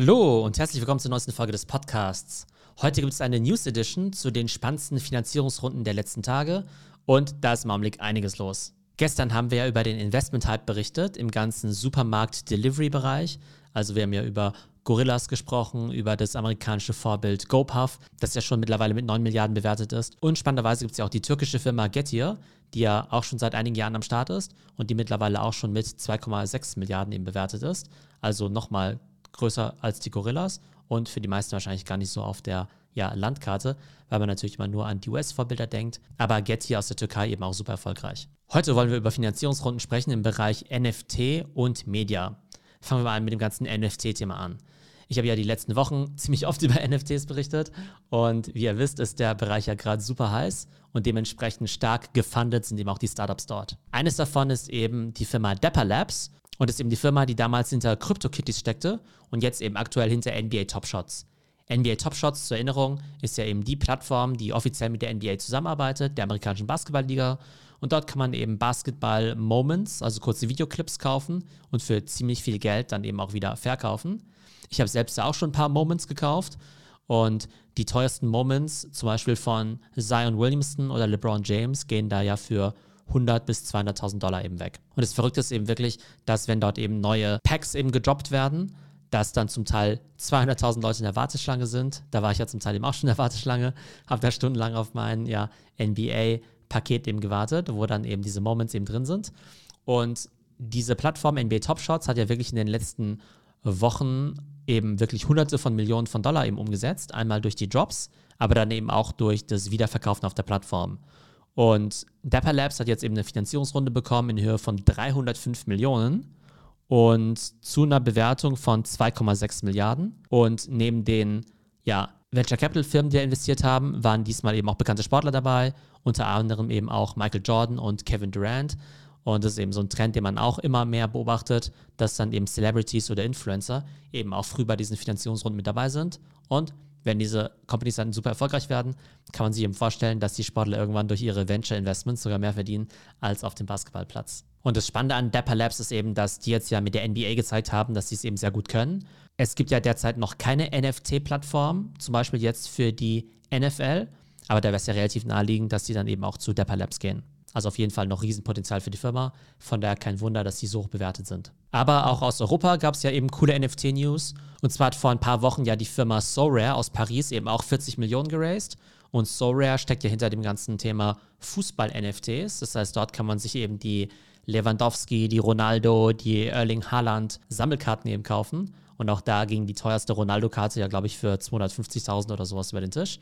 Hallo und herzlich willkommen zur neuesten Folge des Podcasts. Heute gibt es eine News Edition zu den spannendsten Finanzierungsrunden der letzten Tage und da ist im Augenblick einiges los. Gestern haben wir ja über den Investment-Hype berichtet im ganzen Supermarkt-Delivery-Bereich. Also wir haben ja über Gorillas gesprochen, über das amerikanische Vorbild GoPuff, das ja schon mittlerweile mit 9 Milliarden bewertet ist. Und spannenderweise gibt es ja auch die türkische Firma Getir, die ja auch schon seit einigen Jahren am Start ist und die mittlerweile auch schon mit 2,6 Milliarden eben bewertet ist. Also nochmal größer als die Gorillas und für die meisten wahrscheinlich gar nicht so auf der ja, Landkarte, weil man natürlich immer nur an die US-Vorbilder denkt. Aber Getir aus der Türkei eben auch super erfolgreich. Heute wollen wir über Finanzierungsrunden sprechen im Bereich NFT und Media. Fangen wir mal mit dem ganzen NFT-Thema an. Ich habe ja die letzten Wochen ziemlich oft über NFTs berichtet und wie ihr wisst, ist der Bereich ja gerade super heiß und dementsprechend stark gefundet sind eben auch die Startups dort. Eines davon ist eben die Firma Dapper Labs und ist eben die Firma, die damals hinter CryptoKitties steckte und jetzt eben aktuell hinter NBA Top Shots. NBA Top Shots zur Erinnerung ist ja eben die Plattform, die offiziell mit der NBA zusammenarbeitet, der amerikanischen Basketballliga. Und dort kann man eben Basketball-Moments, also kurze Videoclips kaufen und für ziemlich viel Geld dann eben auch wieder verkaufen. Ich habe selbst auch schon ein paar Moments gekauft und die teuersten Moments, zum Beispiel von Zion Williamson oder LeBron James, gehen da ja für 100 bis 200.000 Dollar eben weg. Und das Verrückte ist eben wirklich, dass wenn dort eben neue Packs eben gedroppt werden, dass dann zum Teil 200.000 Leute in der Warteschlange sind. Da war ich ja zum Teil eben auch schon in der Warteschlange, habe da stundenlang auf mein ja, NBA-Paket eben gewartet, wo dann eben diese Moments eben drin sind. Und diese Plattform NBA Top Shots hat ja wirklich in den letzten Wochen eben wirklich hunderte von Millionen von Dollar eben umgesetzt. Einmal durch die Drops, aber dann eben auch durch das Wiederverkaufen auf der Plattform. Und Dapper Labs hat jetzt eben eine Finanzierungsrunde bekommen in Höhe von 305 Millionen und zu einer Bewertung von 2,6 Milliarden. Und neben den ja, Venture Capital Firmen, die investiert haben, waren diesmal eben auch bekannte Sportler dabei, unter anderem eben auch Michael Jordan und Kevin Durant. Und das ist eben so ein Trend, den man auch immer mehr beobachtet, dass dann eben Celebrities oder Influencer eben auch früh bei diesen Finanzierungsrunden mit dabei sind. Und wenn diese Companies dann super erfolgreich werden, kann man sich eben vorstellen, dass die Sportler irgendwann durch ihre Venture Investments sogar mehr verdienen als auf dem Basketballplatz. Und das Spannende an Dapper Labs ist eben, dass die jetzt ja mit der NBA gezeigt haben, dass sie es eben sehr gut können. Es gibt ja derzeit noch keine NFT-Plattform, zum Beispiel jetzt für die NFL, aber da wäre es ja relativ naheliegend, dass die dann eben auch zu Dapper Labs gehen. Also auf jeden Fall noch Riesenpotenzial für die Firma. Von daher kein Wunder, dass sie so hoch bewertet sind. Aber auch aus Europa gab es ja eben coole NFT-News. Und zwar hat vor ein paar Wochen ja die Firma SoRare aus Paris eben auch 40 Millionen geraced. Und SoRare steckt ja hinter dem ganzen Thema Fußball-NFTs. Das heißt, dort kann man sich eben die Lewandowski, die Ronaldo, die Erling Haaland Sammelkarten eben kaufen. Und auch da ging die teuerste Ronaldo-Karte ja, glaube ich, für 250.000 oder sowas über den Tisch.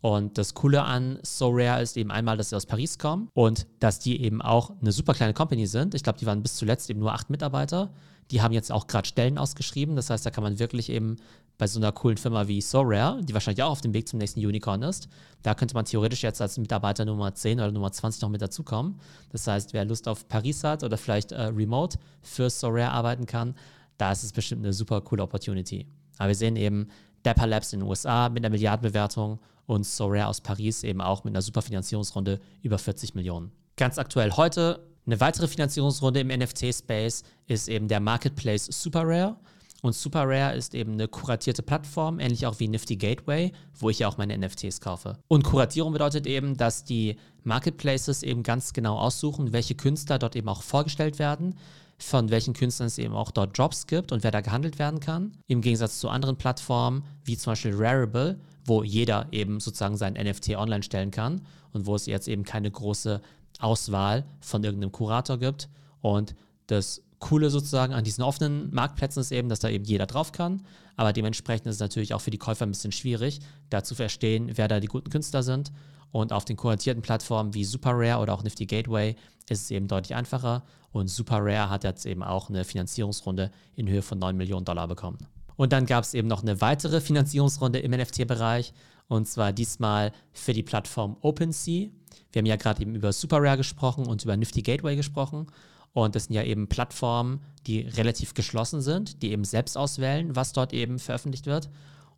Und das Coole an So Rare ist eben einmal, dass sie aus Paris kommen und dass die eben auch eine super kleine Company sind. Ich glaube, die waren bis zuletzt eben nur acht Mitarbeiter. Die haben jetzt auch gerade Stellen ausgeschrieben. Das heißt, da kann man wirklich eben bei so einer coolen Firma wie So Rare, die wahrscheinlich auch auf dem Weg zum nächsten Unicorn ist, da könnte man theoretisch jetzt als Mitarbeiter Nummer 10 oder Nummer 20 noch mit dazukommen. Das heißt, wer Lust auf Paris hat oder vielleicht äh, remote für So Rare arbeiten kann, da ist es bestimmt eine super coole Opportunity. Aber wir sehen eben Dapper Labs in den USA mit einer Milliardenbewertung und Sorare aus Paris eben auch mit einer super Finanzierungsrunde über 40 Millionen. Ganz aktuell heute eine weitere Finanzierungsrunde im NFT-Space ist eben der Marketplace SuperRare. Und SuperRare ist eben eine kuratierte Plattform, ähnlich auch wie Nifty Gateway, wo ich ja auch meine NFTs kaufe. Und Kuratierung bedeutet eben, dass die Marketplaces eben ganz genau aussuchen, welche Künstler dort eben auch vorgestellt werden, von welchen Künstlern es eben auch dort Jobs gibt und wer da gehandelt werden kann. Im Gegensatz zu anderen Plattformen, wie zum Beispiel Rarible, wo jeder eben sozusagen sein NFT online stellen kann und wo es jetzt eben keine große Auswahl von irgendeinem Kurator gibt. Und das Coole sozusagen an diesen offenen Marktplätzen ist eben, dass da eben jeder drauf kann. Aber dementsprechend ist es natürlich auch für die Käufer ein bisschen schwierig, da zu verstehen, wer da die guten Künstler sind. Und auf den kuratierten Plattformen wie SuperRare oder auch Nifty Gateway ist es eben deutlich einfacher. Und SuperRare hat jetzt eben auch eine Finanzierungsrunde in Höhe von 9 Millionen Dollar bekommen. Und dann gab es eben noch eine weitere Finanzierungsrunde im NFT-Bereich und zwar diesmal für die Plattform OpenSea. Wir haben ja gerade eben über SuperRare gesprochen und über Nifty Gateway gesprochen. Und das sind ja eben Plattformen, die relativ geschlossen sind, die eben selbst auswählen, was dort eben veröffentlicht wird.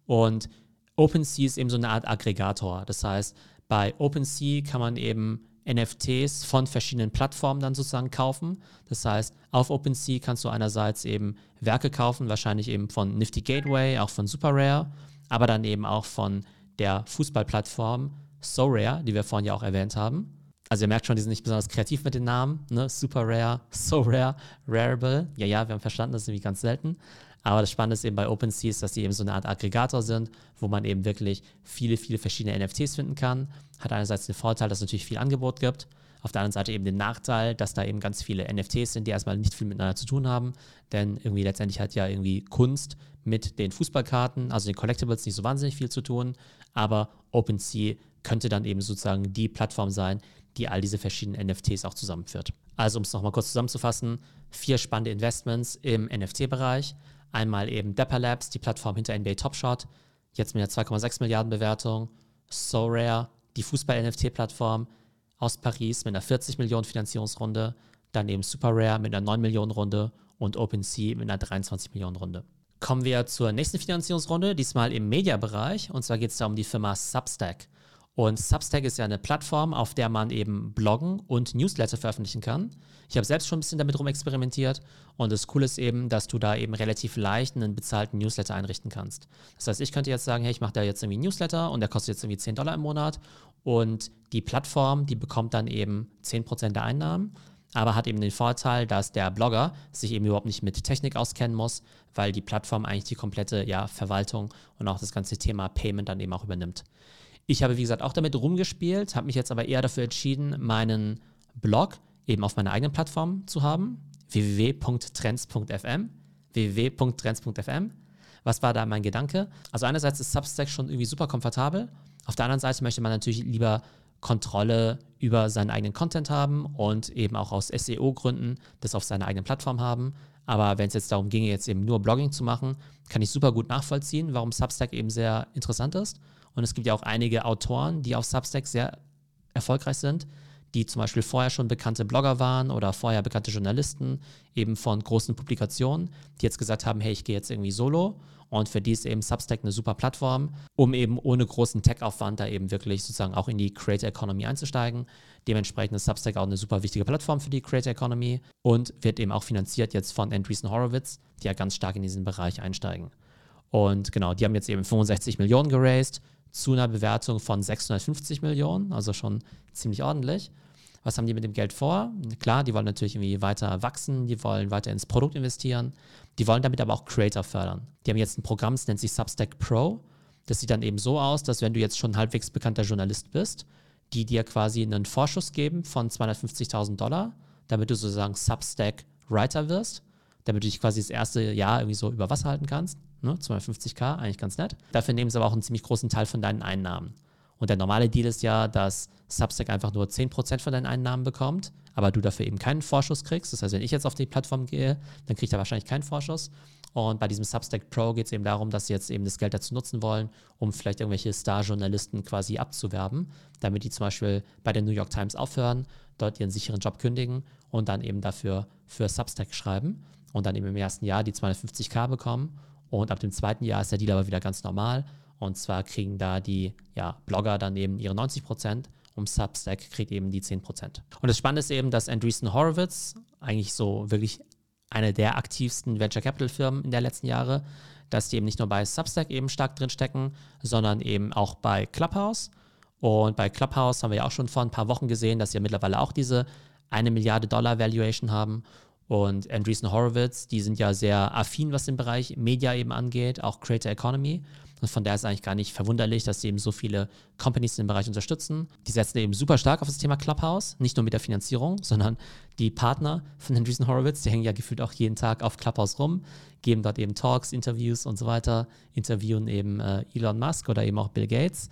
Und OpenSea ist eben so eine Art Aggregator. Das heißt, bei OpenSea kann man eben NFTs von verschiedenen Plattformen dann sozusagen kaufen. Das heißt, auf OpenSea kannst du einerseits eben Werke kaufen, wahrscheinlich eben von Nifty Gateway, auch von Super Rare, aber dann eben auch von der Fußballplattform SoRare, die wir vorhin ja auch erwähnt haben. Also ihr merkt schon, die sind nicht besonders kreativ mit den Namen, ne? Super Rare, So Rare, Rareable. Ja, ja, wir haben verstanden, das ist irgendwie ganz selten. Aber das Spannende ist eben bei OpenSea, ist, dass die eben so eine Art Aggregator sind, wo man eben wirklich viele, viele verschiedene NFTs finden kann. Hat einerseits den Vorteil, dass es natürlich viel Angebot gibt. Auf der anderen Seite eben den Nachteil, dass da eben ganz viele NFTs sind, die erstmal nicht viel miteinander zu tun haben. Denn irgendwie letztendlich hat ja irgendwie Kunst mit den Fußballkarten, also den Collectibles, nicht so wahnsinnig viel zu tun. Aber OpenSea könnte dann eben sozusagen die Plattform sein, die all diese verschiedenen NFTs auch zusammenführt. Also um es nochmal kurz zusammenzufassen, vier spannende Investments im NFT-Bereich. Einmal eben Dapper Labs, die Plattform hinter NBA Top Shot, jetzt mit einer 2,6 Milliarden Bewertung. So Rare, die Fußball-NFT-Plattform aus Paris mit einer 40 Millionen Finanzierungsrunde. Dann eben Super Rare mit einer 9 Millionen Runde und OpenSea mit einer 23 Millionen Runde. Kommen wir zur nächsten Finanzierungsrunde, diesmal im Media-Bereich. Und zwar geht es da um die Firma Substack. Und Substack ist ja eine Plattform, auf der man eben bloggen und Newsletter veröffentlichen kann. Ich habe selbst schon ein bisschen damit rum experimentiert und das Coole ist eben, dass du da eben relativ leicht einen bezahlten Newsletter einrichten kannst. Das heißt, ich könnte jetzt sagen, hey, ich mache da jetzt irgendwie einen Newsletter und der kostet jetzt irgendwie 10 Dollar im Monat und die Plattform, die bekommt dann eben 10% der Einnahmen, aber hat eben den Vorteil, dass der Blogger sich eben überhaupt nicht mit Technik auskennen muss, weil die Plattform eigentlich die komplette ja, Verwaltung und auch das ganze Thema Payment dann eben auch übernimmt. Ich habe, wie gesagt, auch damit rumgespielt, habe mich jetzt aber eher dafür entschieden, meinen Blog eben auf meiner eigenen Plattform zu haben, www.trends.fm, www.trends.fm. Was war da mein Gedanke? Also einerseits ist Substack schon irgendwie super komfortabel, auf der anderen Seite möchte man natürlich lieber Kontrolle über seinen eigenen Content haben und eben auch aus SEO-Gründen das auf seiner eigenen Plattform haben. Aber wenn es jetzt darum ginge, jetzt eben nur Blogging zu machen, kann ich super gut nachvollziehen, warum Substack eben sehr interessant ist. Und es gibt ja auch einige Autoren, die auf Substack sehr erfolgreich sind, die zum Beispiel vorher schon bekannte Blogger waren oder vorher bekannte Journalisten, eben von großen Publikationen, die jetzt gesagt haben, hey, ich gehe jetzt irgendwie solo. Und für die ist eben Substack eine super Plattform, um eben ohne großen Tech-Aufwand da eben wirklich sozusagen auch in die Creator Economy einzusteigen. Dementsprechend ist Substack auch eine super wichtige Plattform für die Creator Economy und wird eben auch finanziert jetzt von Andreessen Horowitz, die ja ganz stark in diesen Bereich einsteigen. Und genau, die haben jetzt eben 65 Millionen geraced, zu einer Bewertung von 650 Millionen, also schon ziemlich ordentlich. Was haben die mit dem Geld vor? Klar, die wollen natürlich irgendwie weiter wachsen, die wollen weiter ins Produkt investieren, die wollen damit aber auch Creator fördern. Die haben jetzt ein Programm, das nennt sich Substack Pro. Das sieht dann eben so aus, dass wenn du jetzt schon halbwegs bekannter Journalist bist, die dir quasi einen Vorschuss geben von 250.000 Dollar, damit du sozusagen Substack Writer wirst, damit du dich quasi das erste Jahr irgendwie so über Wasser halten kannst. Ne? 250k, eigentlich ganz nett. Dafür nehmen sie aber auch einen ziemlich großen Teil von deinen Einnahmen. Und der normale Deal ist ja, dass Substack einfach nur 10% von deinen Einnahmen bekommt, aber du dafür eben keinen Vorschuss kriegst. Das heißt, wenn ich jetzt auf die Plattform gehe, dann kriege ich da wahrscheinlich keinen Vorschuss. Und bei diesem Substack Pro geht es eben darum, dass sie jetzt eben das Geld dazu nutzen wollen, um vielleicht irgendwelche Star-Journalisten quasi abzuwerben, damit die zum Beispiel bei der New York Times aufhören, dort ihren sicheren Job kündigen und dann eben dafür für Substack schreiben und dann eben im ersten Jahr die 250k bekommen und ab dem zweiten Jahr ist der Deal aber wieder ganz normal. Und zwar kriegen da die ja, Blogger dann eben ihre 90 Prozent und Substack kriegt eben die 10 Prozent. Und das Spannende ist eben, dass Andreessen Horowitz, eigentlich so wirklich eine der aktivsten Venture Capital Firmen in der letzten Jahre, dass die eben nicht nur bei Substack eben stark drin stecken, sondern eben auch bei Clubhouse. Und bei Clubhouse haben wir ja auch schon vor ein paar Wochen gesehen, dass sie ja mittlerweile auch diese eine Milliarde Dollar Valuation haben und Andreessen Horowitz, die sind ja sehr affin, was den Bereich Media eben angeht, auch Creator Economy. Und von daher ist eigentlich gar nicht verwunderlich, dass sie eben so viele Companies in dem Bereich unterstützen. Die setzen eben super stark auf das Thema Clubhouse, nicht nur mit der Finanzierung, sondern die Partner von Andreessen Horowitz, die hängen ja gefühlt auch jeden Tag auf Clubhouse rum, geben dort eben Talks, Interviews und so weiter, interviewen eben äh, Elon Musk oder eben auch Bill Gates.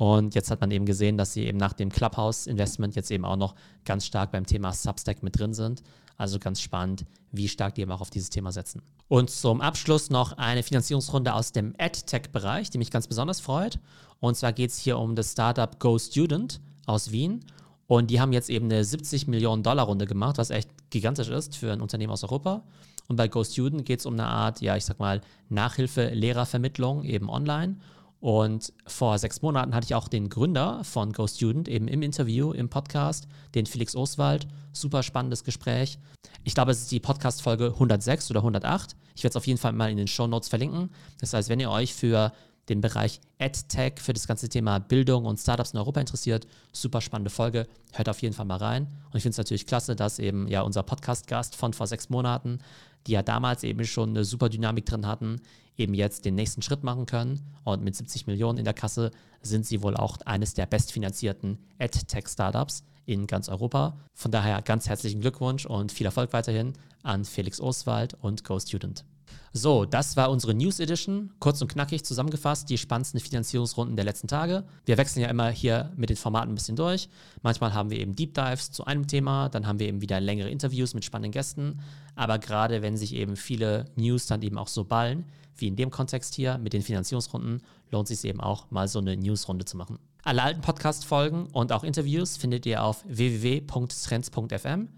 Und jetzt hat man eben gesehen, dass sie eben nach dem Clubhouse-Investment jetzt eben auch noch ganz stark beim Thema Substack mit drin sind. Also ganz spannend, wie stark die eben auch auf dieses Thema setzen. Und zum Abschluss noch eine Finanzierungsrunde aus dem AdTech-Bereich, die mich ganz besonders freut. Und zwar geht es hier um das Startup Go Student aus Wien. Und die haben jetzt eben eine 70 Millionen Dollar Runde gemacht, was echt gigantisch ist für ein Unternehmen aus Europa. Und bei Go Student geht es um eine Art, ja, ich sag mal, Nachhilfe-Lehrervermittlung eben online. Und vor sechs Monaten hatte ich auch den Gründer von GoStudent eben im Interview, im Podcast, den Felix Oswald. Super spannendes Gespräch. Ich glaube, es ist die Podcast-Folge 106 oder 108. Ich werde es auf jeden Fall mal in den Show Notes verlinken. Das heißt, wenn ihr euch für den Bereich EdTech, für das ganze Thema Bildung und Startups in Europa interessiert, super spannende Folge. Hört auf jeden Fall mal rein. Und ich finde es natürlich klasse, dass eben ja unser Podcast-Gast von vor sechs Monaten, die ja damals eben schon eine super Dynamik drin hatten, eben jetzt den nächsten Schritt machen können. Und mit 70 Millionen in der Kasse sind sie wohl auch eines der bestfinanzierten EdTech-Startups in ganz Europa. Von daher ganz herzlichen Glückwunsch und viel Erfolg weiterhin an Felix Oswald und GoStudent. So, das war unsere News Edition. Kurz und knackig zusammengefasst, die spannendsten Finanzierungsrunden der letzten Tage. Wir wechseln ja immer hier mit den Formaten ein bisschen durch. Manchmal haben wir eben Deep Dives zu einem Thema, dann haben wir eben wieder längere Interviews mit spannenden Gästen. Aber gerade wenn sich eben viele News dann eben auch so ballen, wie in dem Kontext hier mit den Finanzierungsrunden, lohnt es sich eben auch mal so eine Newsrunde zu machen. Alle alten Podcast-Folgen und auch Interviews findet ihr auf www.trends.fm.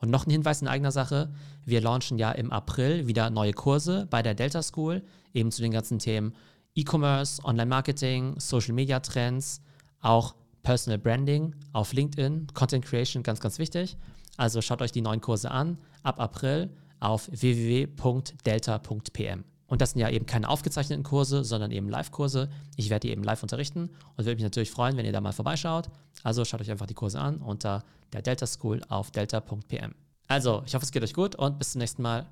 Und noch ein Hinweis in eigener Sache: Wir launchen ja im April wieder neue Kurse bei der Delta School, eben zu den ganzen Themen E-Commerce, Online-Marketing, Social-Media-Trends, auch Personal Branding auf LinkedIn, Content Creation, ganz, ganz wichtig. Also schaut euch die neuen Kurse an ab April auf www.delta.pm. Und das sind ja eben keine aufgezeichneten Kurse, sondern eben Live-Kurse. Ich werde die eben live unterrichten und würde mich natürlich freuen, wenn ihr da mal vorbeischaut. Also schaut euch einfach die Kurse an unter der Delta School auf delta.pm. Also, ich hoffe, es geht euch gut und bis zum nächsten Mal.